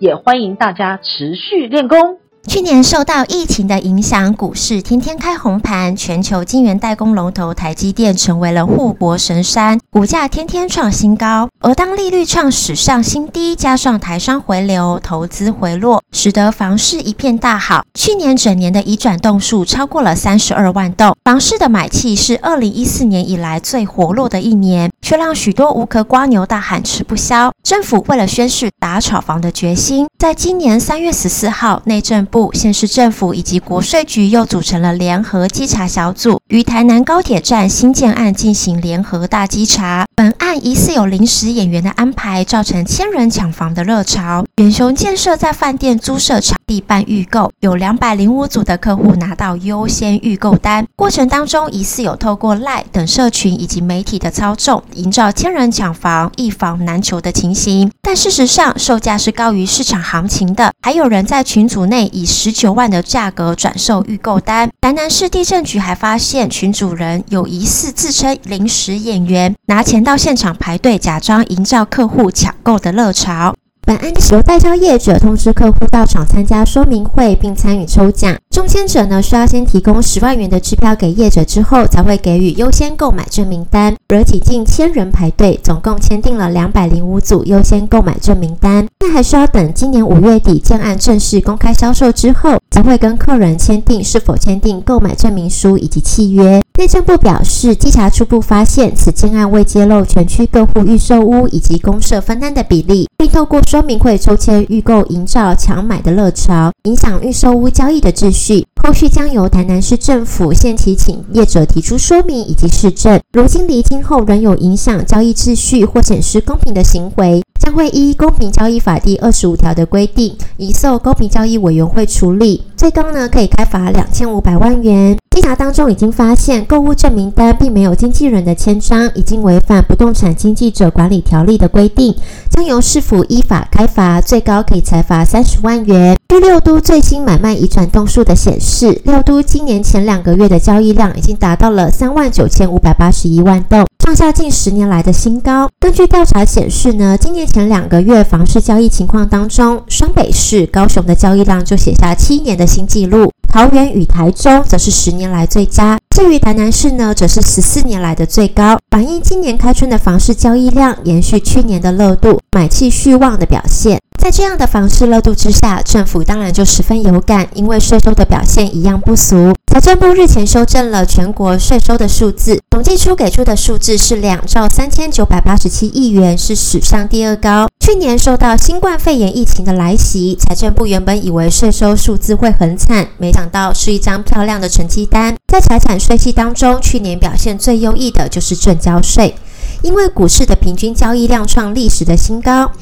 也欢迎大家持续练功。去年受到疫情的影响，股市天天开红盘，全球晶圆代工龙头台积电成为了护国神山，股价天天创新高。而当利率创史上新低，加上台商回流、投资回落，使得房市一片大好。去年整年的移转动数超过了三十二万栋，房市的买气是二零一四年以来最活络的一年，却让许多无壳瓜牛大喊吃不消。政府为了宣示打炒房的决心，在今年三月十四号，内政部、县市政府以及国税局又组成了联合稽查小组，于台南高铁站新建案进行联合大稽查。本案疑似有临时演员的安排，造成千人抢房的热潮。远雄建设在饭店租设场地办预购，有两百零五组的客户拿到优先预购单。过程当中疑似有透过 LINE 等社群以及媒体的操纵，营造千人抢房、一房难求的情形。但事实上，售价是高于市场行情的，还有人在群组内以十九万的价格转售预购单。台南市地震局还发现群主人有疑似自称临时演员，拿钱到现场排队，假装营造客户抢购的热潮。本案由代销业者通知客户到场参加说明会，并参与抽奖。中签者呢，需要先提供十万元的支票给业者，之后才会给予优先购买证明单。惹起近千人排队，总共签订了两百零五组优先购买证明单。那还需要等今年五月底建案正式公开销售之后，才会跟客人签订是否签订购买证明书以及契约。内政部表示，稽查初步发现，此建案未揭露全区各户预售屋以及公社分担的比例，并透过说民会抽签预购，营造强买的热潮，影响预售屋交易的秩序。后续将由台南市政府限期请业者提出说明以及市政。如今厘清后仍有影响交易秩序或显示公平的行为，会依《公平交易法》第二十五条的规定，移送公平交易委员会处理，最高呢可以开罚两千五百万元。稽查当中已经发现，购物证明单并没有经纪人的签章，已经违反《不动产经纪者管理条例》的规定，将由市府依法开罚，最高可以裁罚三十万元。据六都最新买卖移转栋数的显示，六都今年前两个月的交易量已经达到了三万九千五百八十一万栋，创下近十年来的新高。根据调查显示呢，今年前两个月房市交易情况当中，双北市、高雄的交易量就写下七年的新纪录。桃园与台中则是十年来最佳，至于台南市呢，则是十四年来的最高，反映今年开春的房市交易量延续去年的热度，买气续旺的表现。在这样的房市热度之下，政府当然就十分有感，因为税收的表现一样不俗。财政部日前修正了全国税收的数字，统计出给出的数字是两兆三千九百八十七亿元，是史上第二高。去年受到新冠肺炎疫情的来袭，财政部原本以为税收数字会很惨，没想到是一张漂亮的成绩单。在财产税系当中，去年表现最优异的就是证交税，因为股市的平均交易量创历史的新高，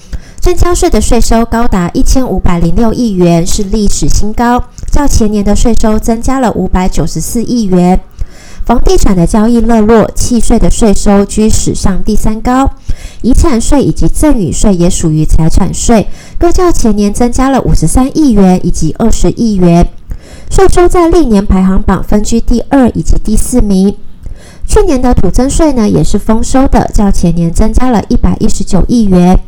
证交税的税收高达一千五百零六亿元，是历史新高，较前年的税收增加了五百九十四亿元。房地产的交易热络，契税的税收居史上第三高。遗产税以及赠与税也属于财产税，各较前年增加了五十三亿元以及二十亿元，税收在历年排行榜分居第二以及第四名。去年的土增税呢，也是丰收的，较前年增加了一百一十九亿元。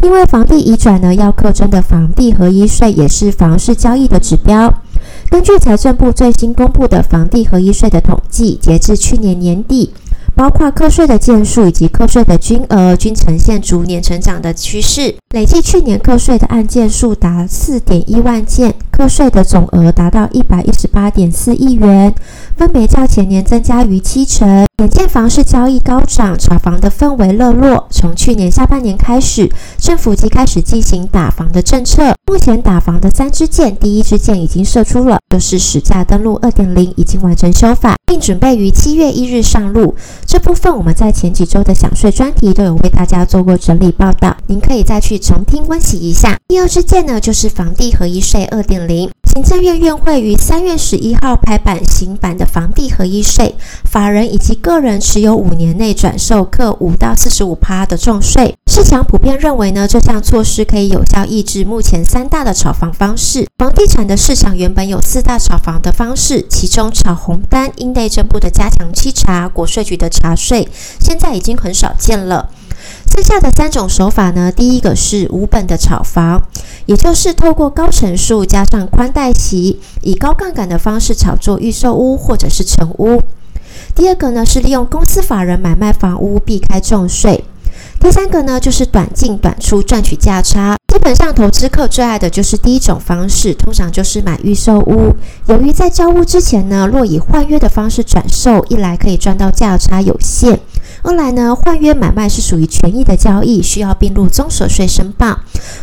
另外，房地移转呢，要课征的房地合一税也是房市交易的指标。根据财政部最新公布的房地合一税的统计，截至去年年底。包括课税的件数以及课税的金额均呈现逐年成长的趋势，累计去年课税的案件数达四点一万件，课税的总额达到一百一十八点四亿元，分别较前年增加逾七成。眼见房市交易高涨，炒房的氛围热络，从去年下半年开始，政府即开始进行打房的政策。目前打房的三支箭，第一支箭已经射出。了，就是实价登录二点零已经完成修法，并准备于七月一日上路。这部分我们在前几周的想税专题都有为大家做过整理报道，您可以再去重听温习一下。第二支箭呢，就是房地合一税二点零。行政院院会于三月十一号拍板新版的房地合一税，法人以及个人持有五年内转售各五到四十五趴的重税。市场普遍认为呢，这项措施可以有效抑制目前三大的炒房方式。房地产的市场原本有四大炒房的方式，其中炒红单因内政部的加强稽查、国税局的查税，现在已经很少见了。剩下的三种手法呢，第一个是无本的炒房。也就是透过高成数加上宽带息，以高杠杆的方式炒作预售屋或者是成屋。第二个呢是利用公司法人买卖房屋避开重税。第三个呢就是短进短出赚取价差。基本上投资客最爱的就是第一种方式，通常就是买预售屋。由于在交屋之前呢，若以换约的方式转售，一来可以赚到价差有限。二来呢，换约买卖是属于权益的交易，需要并入综所税申报。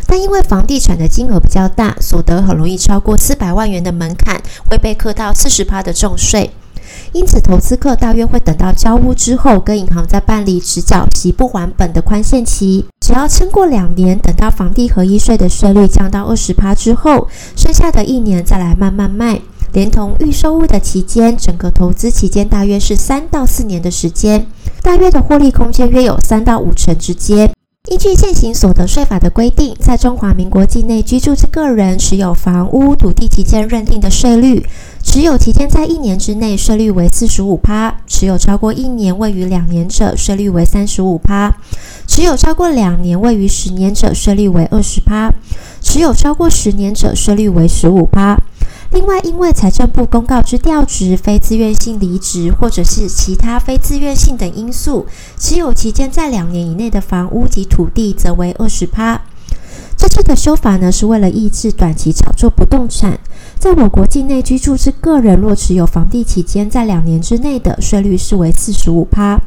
但因为房地产的金额比较大，所得很容易超过四百万元的门槛，会被课到四十趴的重税。因此，投资客大约会等到交屋之后，跟银行再办理只缴息不还本的宽限期。只要撑过两年，等到房地合一税的税率降到二十趴之后，剩下的一年再来慢慢卖。连同预售屋的期间，整个投资期间大约是三到四年的时间，大约的获利空间约有三到五成之间。依据现行所得税法的规定，在中华民国境内居住之个人持有房屋土地期间认定的税率，持有期间在一年之内税率为四十五趴，持有超过一年位于两年者税率为三十五趴，持有超过两年位于十年者税率为二十趴，持有超过十年者税率为十五趴。另外，因为财政部公告之调职、非自愿性离职，或者是其他非自愿性等因素，持有期间在两年以内的房屋及土地，则为二十趴。这次的修法呢，是为了抑制短期炒作不动产。在我国境内居住之个人，若持有房地期间在两年之内的，税率是为四十五趴；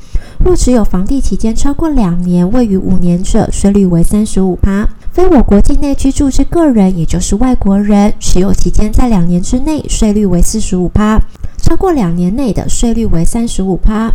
若持有房地期间超过两年位于五年者，税率为三十五趴。非我国境内居住之个人，也就是外国人，持有期间在两年之内，税率为四十五趴；超过两年内的，税率为三十五趴。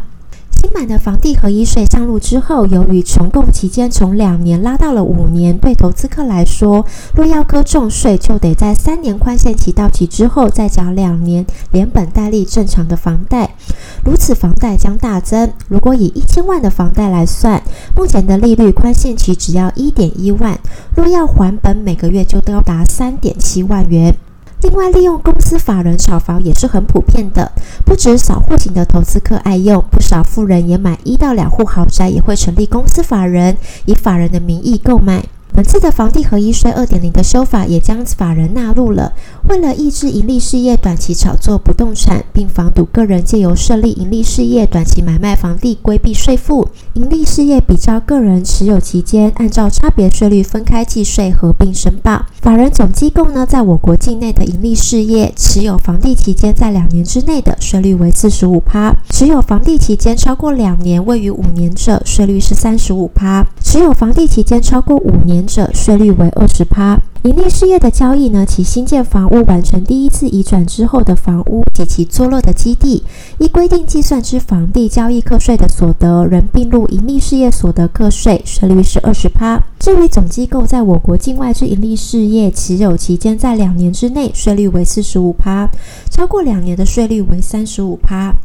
新版的房地合一税上路之后，由于重供期间从两年拉到了五年，对投资客来说，若要课重税，就得在三年宽限期到期之后再缴两年连本带利正常的房贷，如此房贷将大增。如果以一千万的房贷来算，目前的利率宽限期只要一点一万，若要还本，每个月就高达三点七万元。另外，利用公司法人炒房也是很普遍的，不止少户型的投资客爱用，不少富人也买一到两户豪宅，也会成立公司法人，以法人的名义购买。本次的房地合一税二点零的修法也将法人纳入了，为了抑制盈利事业短期炒作不动产，并防堵个人借由设立盈利事业短期买卖房地规避税负，盈利事业比照个人持有期间，按照差别税率分开计税合并申报。法人总机构呢，在我国境内的盈利事业持有房地期间在两年之内的税率为四十五趴，持有房地期间超过两年位于五年者，税率是三十五趴，持有房地期间超过五年。前者税率为二十趴。盈利事业的交易呢，其新建房屋完成第一次移转之后的房屋及其坐落的基地，依规定计算之房地交易课税的所得，仍并入盈利事业所得课税，税率是二十趴。至于总机构在我国境外之盈利事业持有期间在两年之内，税率为四十五趴，超过两年的税率为三十五趴。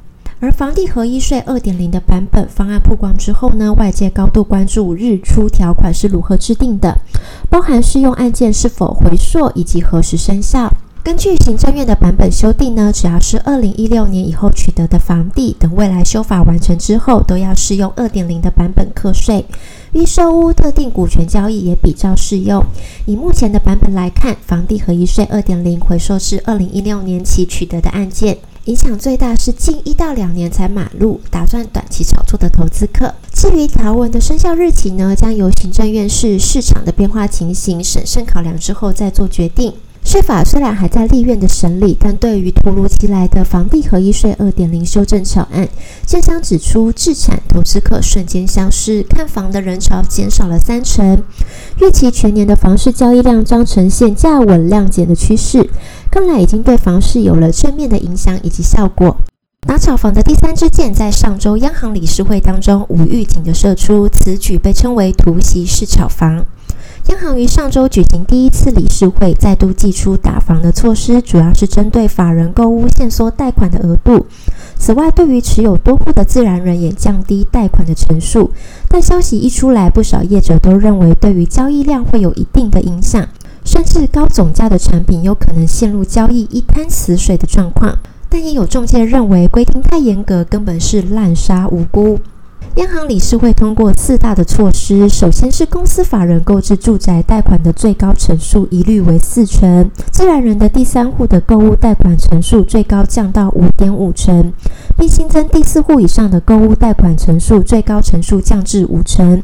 而房地合一税二点零的版本方案曝光之后呢，外界高度关注日出条款是如何制定的，包含适用案件是否回溯以及何时生效。根据行政院的版本修订呢，只要是二零一六年以后取得的房地，等未来修法完成之后，都要适用二点零的版本课税。预售屋特定股权交易也比较适用。以目前的版本来看，房地合一税二点零回溯至二零一六年起取得的案件。影响最大是近一到两年才买入，打算短期炒作的投资客。至于条文的生效日期呢，将由行政院视市场的变化情形审慎考量之后再做决定。税法虽然还在立院的审理，但对于突如其来的房地合一税二点零修正草案，建商指出，置产投资客瞬间消失，看房的人潮减少了三成，预期全年的房市交易量将呈现价稳量减的趋势，看来已经对房市有了正面的影响以及效果。打炒房的第三支箭在上周央行理事会当中无预警的射出，此举被称为突袭式炒房。央行于上周举行第一次理事会，再度祭出打房的措施，主要是针对法人购屋限缩贷款的额度。此外，对于持有多户的自然人也降低贷款的成数。但消息一出来，不少业者都认为对于交易量会有一定的影响，甚至高总价的产品有可能陷入交易一滩死水的状况。但也有中介认为规定太严格，根本是滥杀无辜。央行理事会通过四大的措施，首先是公司法人购置住宅贷款的最高成数一律为四成，自然人的第三户的购物贷款成数最高降到五点五成，并新增第四户以上的购物贷款成数最高成数降至五成。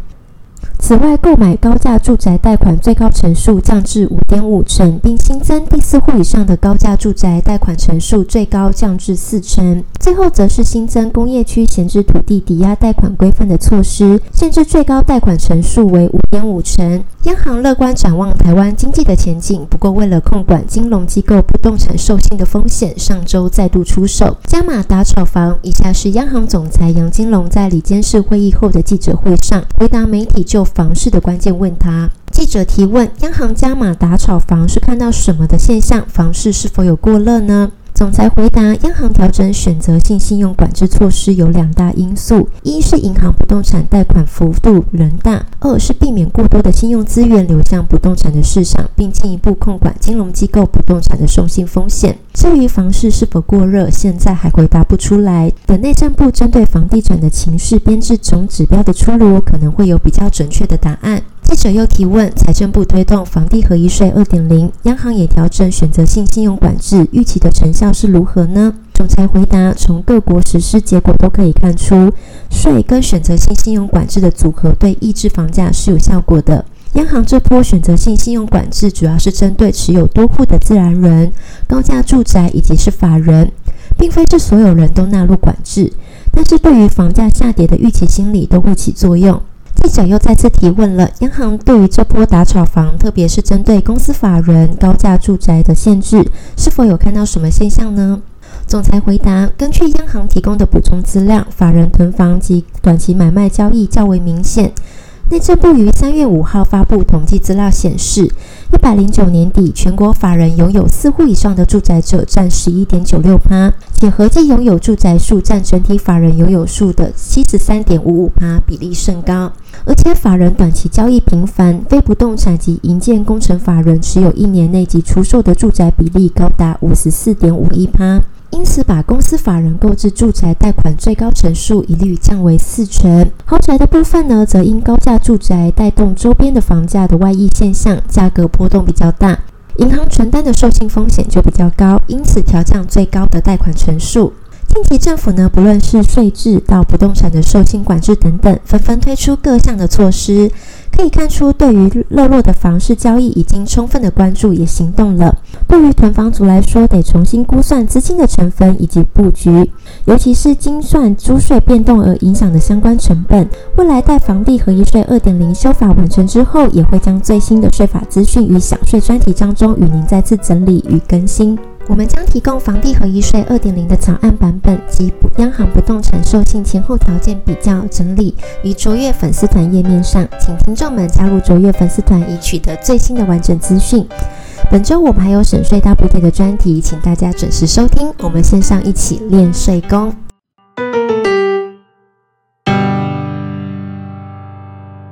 此外，购买高价住宅贷款最高成数降至五点五成，并新增第四户以上的高价住宅贷款成数最高降至四成。最后，则是新增工业区闲置土地抵押贷款规范的措施，限制最高贷款成数为五点五成。央行乐观展望台湾经济的前景，不过为了控管金融机构不动产授信的风险，上周再度出手加码打炒房。以下是央行总裁杨金龙在理监事会议后的记者会上回答媒体就房市的关键问他。记者提问：央行加码打炒房是看到什么的现象？房市是否有过热呢？总裁回答：央行调整选择性信用管制措施有两大因素：一是银行不动产贷款幅度仍大；二是避免过多的信用资源流向不动产的市场，并进一步控管金融机构不动产的授信风险。至于房市是否过热，现在还回答不出来。等内政部针对房地产的情势编制总指标的出炉，可能会有比较准确的答案。记者又提问：财政部推动房地合一税二点零，央行也调整选择性信用管制，预期的成效是如何呢？总裁回答：从各国实施结果都可以看出，税跟选择性信用管制的组合对抑制房价是有效果的。央行这波选择性信用管制主要是针对持有多户的自然人、高价住宅以及是法人，并非是所有人都纳入管制，但是对于房价下跌的预期心理都会起作用。记者又再次提问了：央行对于这波打炒房，特别是针对公司法人高价住宅的限制，是否有看到什么现象呢？总裁回答：根据央行提供的补充资料，法人囤房及短期买卖交易较为明显。内政部于三月五号发布统计资料显示，一百零九年底，全国法人拥有四户以上的住宅者占十一点九六趴，且合计拥有住宅数占整体法人拥有数的七十三点五五趴，比例甚高。而且法人短期交易频繁，非不动产及营建工程法人持有一年内即出售的住宅比例高达五十四点五一趴。因此，把公司法人购置住宅贷款最高成数一律降为四成。豪宅的部分呢，则因高价住宅带动周边的房价的外溢现象，价格波动比较大，银行存单的授信风险就比较高，因此调降最高的贷款成数。近期政府呢，不论是税制到不动产的授信管制等等，纷纷推出各项的措施。可以看出，对于热络的房市交易已经充分的关注，也行动了。对于囤房族来说，得重新估算资金的成分以及布局，尤其是精算租税变动而影响的相关成本。未来待房地合一税二点零修法完成之后，也会将最新的税法资讯与享税专题当中与您再次整理与更新。我们将提供房地合一税二点零的草案版本及央行不动产授信前后条件比较整理于卓越粉丝团页面上，请听众们加入卓越粉丝团以取得最新的完整资讯。本周我们还有省税大补贴的专题，请大家准时收听。我们线上一起练税功。